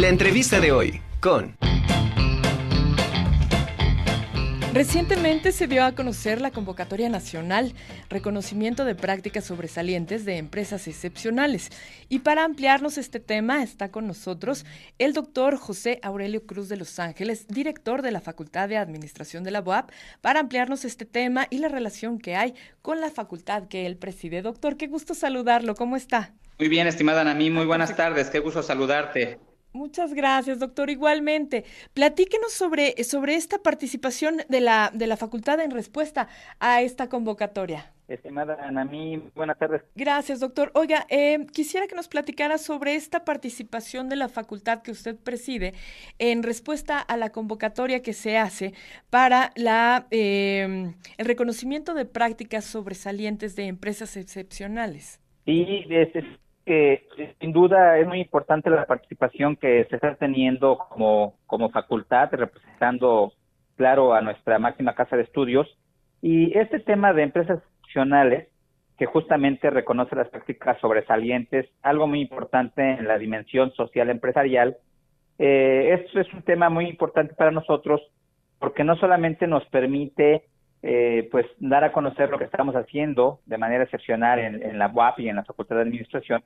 La entrevista de hoy con... Recientemente se dio a conocer la convocatoria nacional Reconocimiento de Prácticas Sobresalientes de Empresas Excepcionales. Y para ampliarnos este tema está con nosotros el doctor José Aurelio Cruz de Los Ángeles, director de la Facultad de Administración de la UAP, para ampliarnos este tema y la relación que hay con la facultad que él preside. Doctor, qué gusto saludarlo. ¿Cómo está? Muy bien, estimada Anami, muy buenas tardes. Qué gusto saludarte. Muchas gracias, doctor. Igualmente, platíquenos sobre, sobre esta participación de la, de la facultad en respuesta a esta convocatoria. Estimada Anami, buenas tardes. Gracias, doctor. Oiga, eh, quisiera que nos platicara sobre esta participación de la facultad que usted preside en respuesta a la convocatoria que se hace para la, eh, el reconocimiento de prácticas sobresalientes de empresas excepcionales. Sí, es, que sin duda es muy importante la participación que se está teniendo como, como facultad, representando, claro, a nuestra máxima casa de estudios. Y este tema de empresas institucionales, que justamente reconoce las prácticas sobresalientes, algo muy importante en la dimensión social empresarial, eh, esto es un tema muy importante para nosotros porque no solamente nos permite eh, pues dar a conocer lo que estamos haciendo de manera excepcional en, la UAP y en la Facultad de Administración,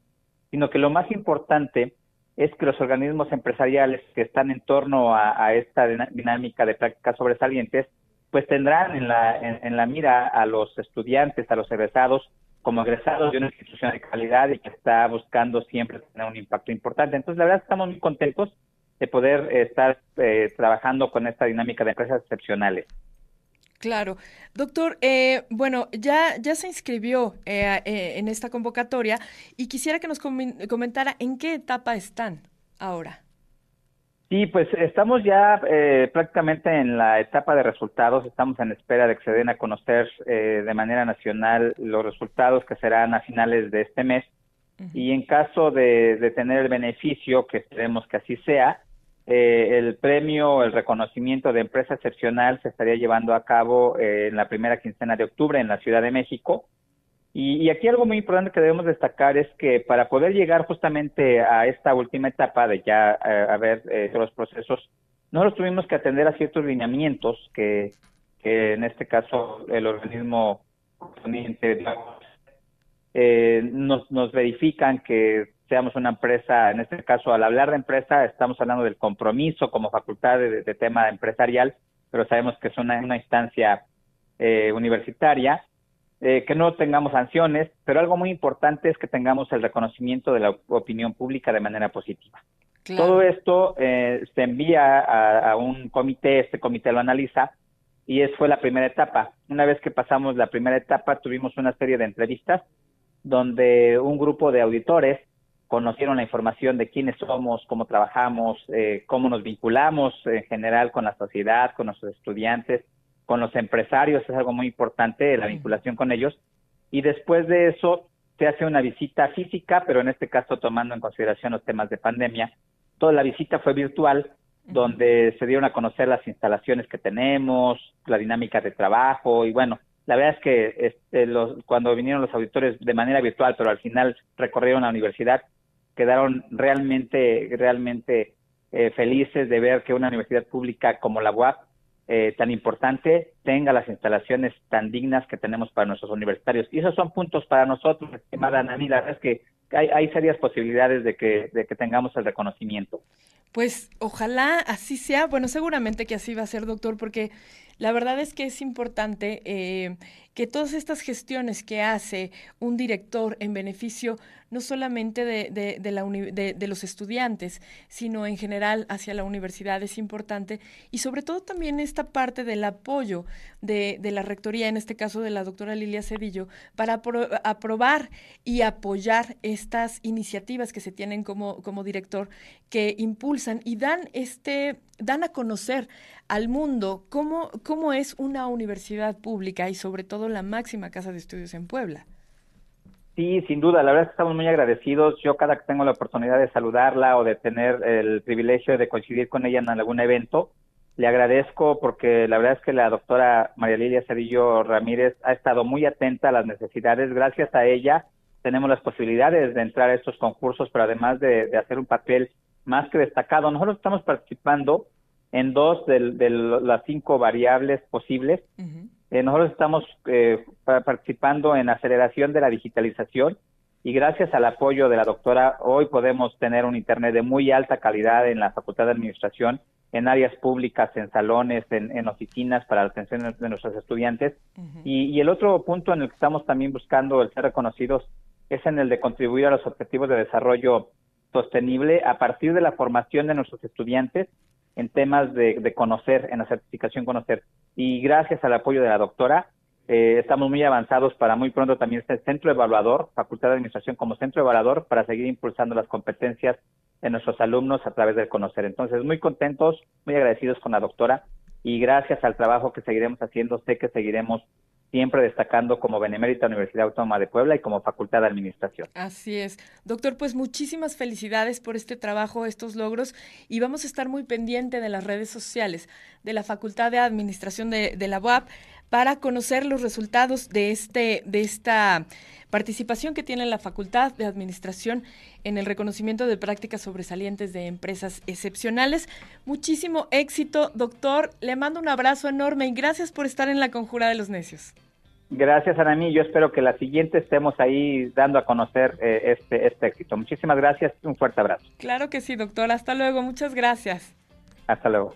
sino que lo más importante es que los organismos empresariales que están en torno a, esta dinámica de prácticas sobresalientes, pues tendrán en la, en, la mira a los estudiantes, a los egresados, como egresados de una institución de calidad y que está buscando siempre tener un impacto importante. Entonces, la verdad, estamos muy contentos de poder estar eh, trabajando con esta dinámica de empresas excepcionales. Claro. Doctor, eh, bueno, ya, ya se inscribió eh, eh, en esta convocatoria y quisiera que nos comentara en qué etapa están ahora. Sí, pues estamos ya prácticamente en la etapa de resultados, estamos en espera de que se den a conocer de manera nacional los resultados que serán a finales de este mes y en caso de, de tener el beneficio, que esperemos que así sea, eh, el premio, el reconocimiento de empresa excepcional se estaría llevando a cabo eh, en la primera quincena de octubre en la Ciudad de México. Y, aquí algo muy importante que debemos destacar es que para poder llegar justamente a esta última etapa de ya eh, haber los procesos, nosotros tuvimos que atender a ciertos lineamientos que, en este caso el organismo nos, nos verifican que seamos una empresa, en este caso al hablar de empresa estamos hablando del compromiso como facultad de, tema empresarial, pero sabemos que es una, instancia eh, universitaria, eh, que no tengamos sanciones, pero algo muy importante es que tengamos el reconocimiento de la opinión pública de manera positiva. Todo esto eh, se envía a, a, un comité, este comité lo analiza y es fue la primera etapa. Una vez que pasamos la primera etapa, tuvimos una serie de entrevistas donde un grupo de auditores conocieron la información de quiénes somos, cómo trabajamos, eh, cómo nos vinculamos en general con la sociedad, con nuestros estudiantes, con los empresarios, es algo muy importante, la vinculación con ellos. Y después de eso se hace una visita física, pero en este caso tomando en consideración los temas de pandemia. Toda la visita fue virtual, donde se dieron a conocer las instalaciones que tenemos, la dinámica de trabajo y bueno, la verdad es que este, los, cuando vinieron los auditores de manera virtual, pero al final recorrieron la universidad, quedaron realmente, realmente eh, felices de ver que una universidad pública como la UAP, eh, tan importante, tenga las instalaciones tan dignas que tenemos para nuestros universitarios. Y esos son puntos para nosotros, estimada Nani, la verdad es que hay, serias posibilidades de que, de que tengamos el reconocimiento. Pues ojalá así sea. Bueno, seguramente que así va a ser, doctor, porque la verdad es que es importante eh, que todas estas gestiones que hace un director en beneficio no solamente de, de, los estudiantes, sino en general hacia la universidad es importante y sobre todo también esta parte del apoyo de, la rectoría, en este caso de la doctora Lilia Cedillo, para aprobar y apoyar estas iniciativas que se tienen como, como director, que impulsan y dan, este, dan a conocer al mundo cómo, cómo es una universidad pública y sobre todo la máxima casa de estudios en Puebla. Sí, sin duda, la verdad es que estamos muy agradecidos. Yo cada que tengo la oportunidad de saludarla o de tener el privilegio de coincidir con ella en algún evento, le agradezco porque la verdad es que la doctora María Lilia Cedillo Ramírez ha estado muy atenta a las necesidades. Gracias a ella tenemos las posibilidades de entrar a estos concursos, pero además de, hacer un papel más que destacado. Nosotros estamos participando en dos de, las cinco variables posibles. Eh, nosotros estamos eh, participando en aceleración de la digitalización y gracias al apoyo de la doctora hoy podemos tener un Internet de muy alta calidad en la Facultad de Administración, en áreas públicas, en salones, en, oficinas para la atención de nuestros estudiantes. y, y, el otro punto en el que estamos también buscando el ser reconocidos es en el de contribuir a los objetivos de desarrollo sostenible a partir de la formación de nuestros estudiantes en temas de, conocer, en la certificación conocer. Y gracias al apoyo de la doctora, eh, estamos muy avanzados para muy pronto también este centro evaluador, Facultad de Administración como centro evaluador, para seguir impulsando las competencias de nuestros alumnos a través del conocer. Entonces, muy contentos, muy agradecidos con la doctora y gracias al trabajo que seguiremos haciendo, sé que seguiremos siempre destacando como Benemérita Universidad Autónoma de Puebla y como Facultad de Administración. Así es. Doctor, pues muchísimas felicidades por este trabajo, estos logros, y vamos a estar muy pendiente de las redes sociales de la Facultad de Administración de, la UAP para conocer los resultados de, este, de esta participación que tiene la Facultad de Administración en el reconocimiento de prácticas sobresalientes de empresas excepcionales. Muchísimo éxito, doctor. Le mando un abrazo enorme y gracias por estar en la Conjura de los Necios. Gracias, Anami. Yo espero que la siguiente estemos ahí dando a conocer eh, este, este éxito. Muchísimas gracias. Un fuerte abrazo. Claro que sí, doctor. Hasta luego. Muchas gracias. Hasta luego.